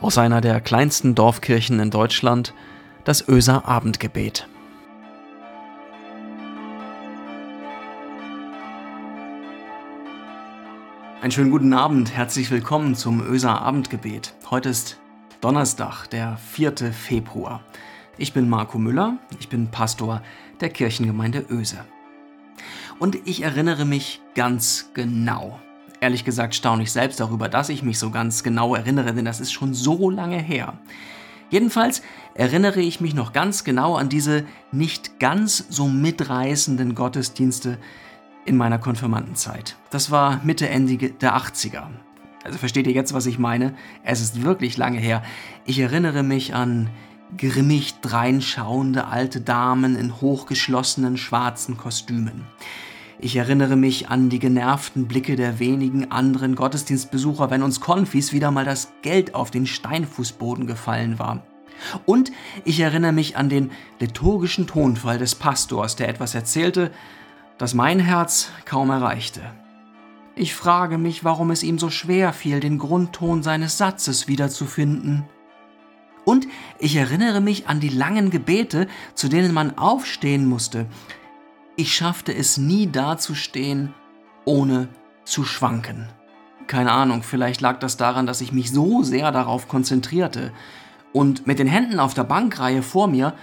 aus einer der kleinsten Dorfkirchen in Deutschland, das Öser Abendgebet. Einen schönen guten Abend, herzlich willkommen zum Öser Abendgebet. Heute ist Donnerstag, der 4. Februar. Ich bin Marco Müller, ich bin Pastor der Kirchengemeinde Öse. Und ich erinnere mich ganz genau Ehrlich gesagt staune ich selbst darüber, dass ich mich so ganz genau erinnere, denn das ist schon so lange her. Jedenfalls erinnere ich mich noch ganz genau an diese nicht ganz so mitreißenden Gottesdienste in meiner Konfirmandenzeit. Das war Mitte, Ende der 80er. Also versteht ihr jetzt, was ich meine? Es ist wirklich lange her. Ich erinnere mich an grimmig dreinschauende alte Damen in hochgeschlossenen schwarzen Kostümen. Ich erinnere mich an die genervten Blicke der wenigen anderen Gottesdienstbesucher, wenn uns Konfis wieder mal das Geld auf den Steinfußboden gefallen war. Und ich erinnere mich an den liturgischen Tonfall des Pastors, der etwas erzählte, das mein Herz kaum erreichte. Ich frage mich, warum es ihm so schwer fiel, den Grundton seines Satzes wiederzufinden. Und ich erinnere mich an die langen Gebete, zu denen man aufstehen musste, ich schaffte es nie dazustehen, ohne zu schwanken. Keine Ahnung, vielleicht lag das daran, dass ich mich so sehr darauf konzentrierte. Und mit den Händen auf der Bankreihe vor mir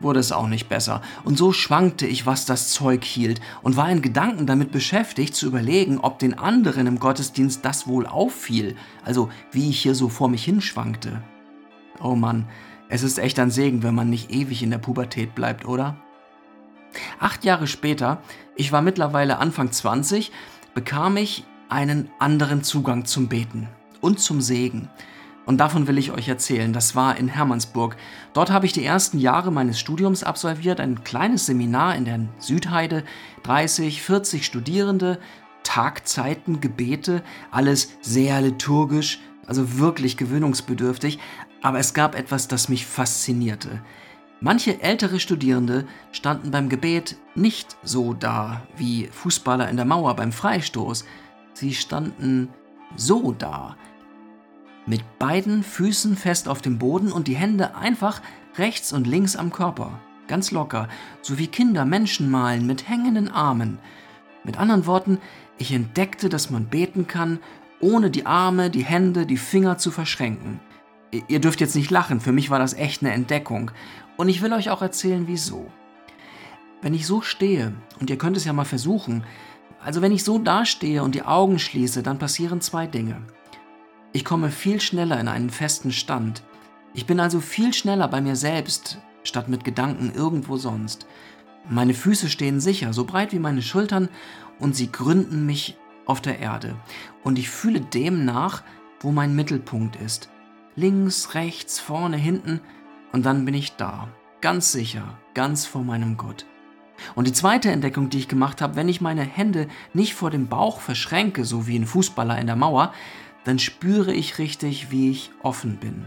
wurde es auch nicht besser. Und so schwankte ich, was das Zeug hielt, und war in Gedanken damit beschäftigt, zu überlegen, ob den anderen im Gottesdienst das wohl auffiel, also wie ich hier so vor mich hinschwankte. Oh Mann, es ist echt ein Segen, wenn man nicht ewig in der Pubertät bleibt, oder? Acht Jahre später, ich war mittlerweile Anfang 20, bekam ich einen anderen Zugang zum Beten und zum Segen. Und davon will ich euch erzählen. Das war in Hermannsburg. Dort habe ich die ersten Jahre meines Studiums absolviert, ein kleines Seminar in der Südheide, 30, 40 Studierende, Tagzeiten, Gebete, alles sehr liturgisch, also wirklich gewöhnungsbedürftig. Aber es gab etwas, das mich faszinierte. Manche ältere Studierende standen beim Gebet nicht so da wie Fußballer in der Mauer beim Freistoß. Sie standen so da. Mit beiden Füßen fest auf dem Boden und die Hände einfach rechts und links am Körper. Ganz locker, so wie Kinder Menschen malen mit hängenden Armen. Mit anderen Worten, ich entdeckte, dass man beten kann, ohne die Arme, die Hände, die Finger zu verschränken. Ihr dürft jetzt nicht lachen, für mich war das echt eine Entdeckung. Und ich will euch auch erzählen, wieso. Wenn ich so stehe, und ihr könnt es ja mal versuchen, also wenn ich so dastehe und die Augen schließe, dann passieren zwei Dinge. Ich komme viel schneller in einen festen Stand. Ich bin also viel schneller bei mir selbst, statt mit Gedanken irgendwo sonst. Meine Füße stehen sicher, so breit wie meine Schultern, und sie gründen mich auf der Erde. Und ich fühle dem nach, wo mein Mittelpunkt ist links, rechts, vorne, hinten und dann bin ich da, ganz sicher, ganz vor meinem Gott. Und die zweite Entdeckung, die ich gemacht habe, wenn ich meine Hände nicht vor dem Bauch verschränke, so wie ein Fußballer in der Mauer, dann spüre ich richtig, wie ich offen bin.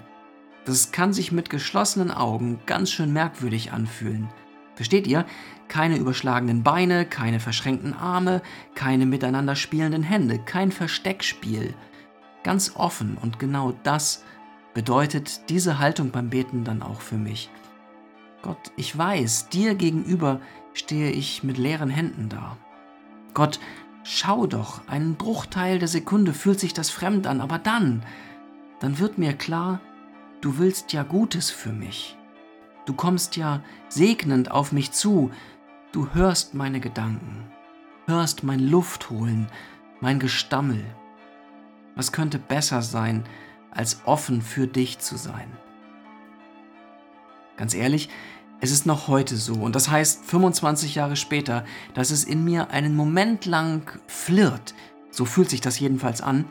Das kann sich mit geschlossenen Augen ganz schön merkwürdig anfühlen. Versteht ihr? Keine überschlagenen Beine, keine verschränkten Arme, keine miteinander spielenden Hände, kein Versteckspiel. Ganz offen und genau das bedeutet diese Haltung beim Beten dann auch für mich. Gott, ich weiß, dir gegenüber stehe ich mit leeren Händen da. Gott, schau doch, einen Bruchteil der Sekunde fühlt sich das fremd an, aber dann, dann wird mir klar, du willst ja Gutes für mich. Du kommst ja segnend auf mich zu, du hörst meine Gedanken, hörst mein Luftholen, mein Gestammel. Was könnte besser sein, als offen für dich zu sein. Ganz ehrlich, es ist noch heute so und das heißt 25 Jahre später, dass es in mir einen Moment lang flirrt, so fühlt sich das jedenfalls an,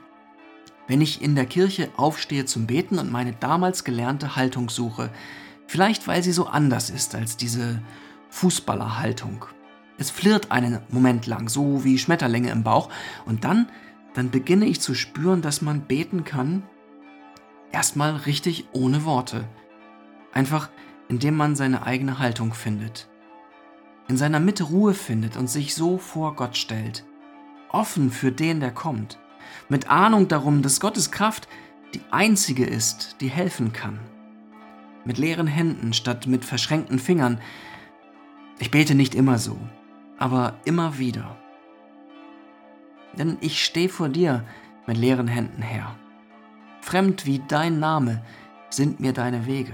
wenn ich in der Kirche aufstehe zum Beten und meine damals gelernte Haltung suche, vielleicht weil sie so anders ist als diese Fußballerhaltung. Es flirrt einen Moment lang, so wie Schmetterlinge im Bauch, und dann, dann beginne ich zu spüren, dass man beten kann, Erstmal richtig ohne Worte. Einfach indem man seine eigene Haltung findet. In seiner Mitte Ruhe findet und sich so vor Gott stellt. Offen für den, der kommt. Mit Ahnung darum, dass Gottes Kraft die einzige ist, die helfen kann. Mit leeren Händen statt mit verschränkten Fingern. Ich bete nicht immer so, aber immer wieder. Denn ich stehe vor dir mit leeren Händen her. Fremd wie dein Name sind mir deine Wege.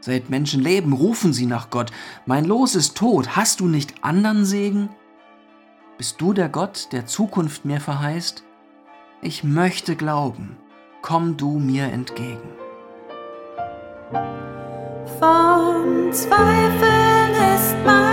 Seit Menschen leben, rufen sie nach Gott. Mein Los ist tot. Hast du nicht anderen Segen? Bist du der Gott, der Zukunft mir verheißt? Ich möchte glauben. Komm du mir entgegen. Von Zweifeln ist mein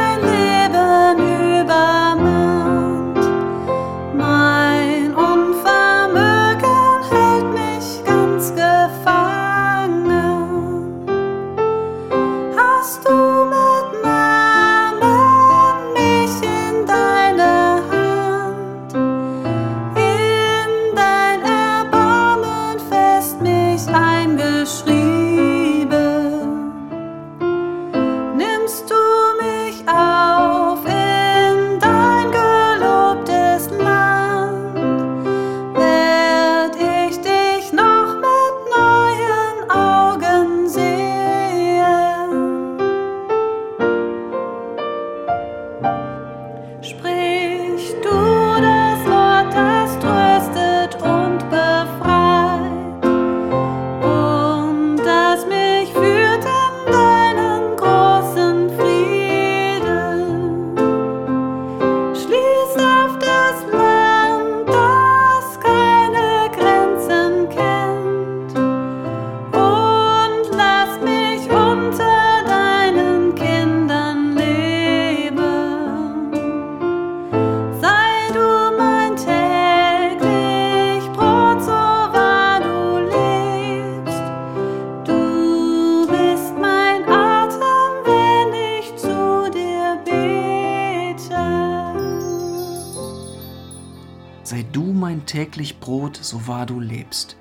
täglich Brot, so wahr du lebst.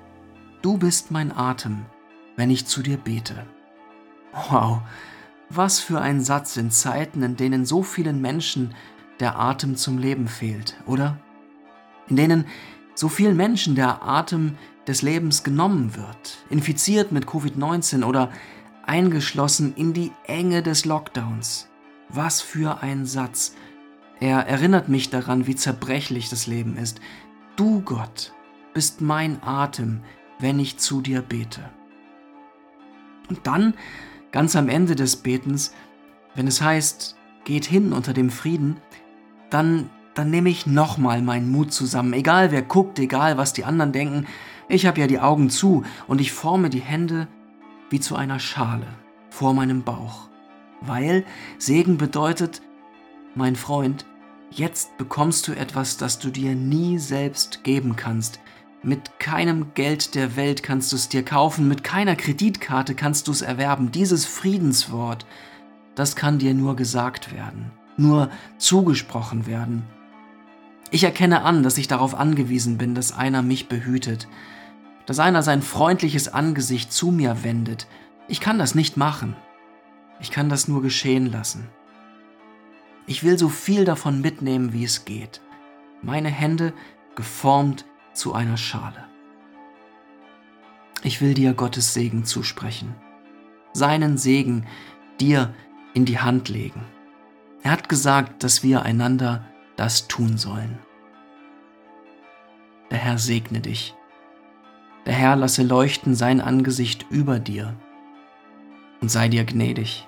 Du bist mein Atem, wenn ich zu dir bete. Wow, was für ein Satz in Zeiten, in denen so vielen Menschen der Atem zum Leben fehlt, oder? In denen so vielen Menschen der Atem des Lebens genommen wird, infiziert mit Covid-19 oder eingeschlossen in die Enge des Lockdowns. Was für ein Satz. Er erinnert mich daran, wie zerbrechlich das Leben ist. Du, Gott, bist mein Atem, wenn ich zu dir bete. Und dann, ganz am Ende des Betens, wenn es heißt, geht hin unter dem Frieden, dann, dann nehme ich nochmal meinen Mut zusammen. Egal wer guckt, egal was die anderen denken, ich habe ja die Augen zu und ich forme die Hände wie zu einer Schale vor meinem Bauch. Weil Segen bedeutet, mein Freund, jetzt bekommst du etwas, das du dir nie selbst geben kannst. Mit keinem Geld der Welt kannst du es dir kaufen, mit keiner Kreditkarte kannst du es erwerben. Dieses Friedenswort, das kann dir nur gesagt werden, nur zugesprochen werden. Ich erkenne an, dass ich darauf angewiesen bin, dass einer mich behütet, dass einer sein freundliches Angesicht zu mir wendet. Ich kann das nicht machen. Ich kann das nur geschehen lassen. Ich will so viel davon mitnehmen, wie es geht. Meine Hände geformt zu einer Schale. Ich will dir Gottes Segen zusprechen. Seinen Segen dir in die Hand legen. Er hat gesagt, dass wir einander das tun sollen. Der Herr segne dich. Der Herr lasse leuchten sein Angesicht über dir und sei dir gnädig.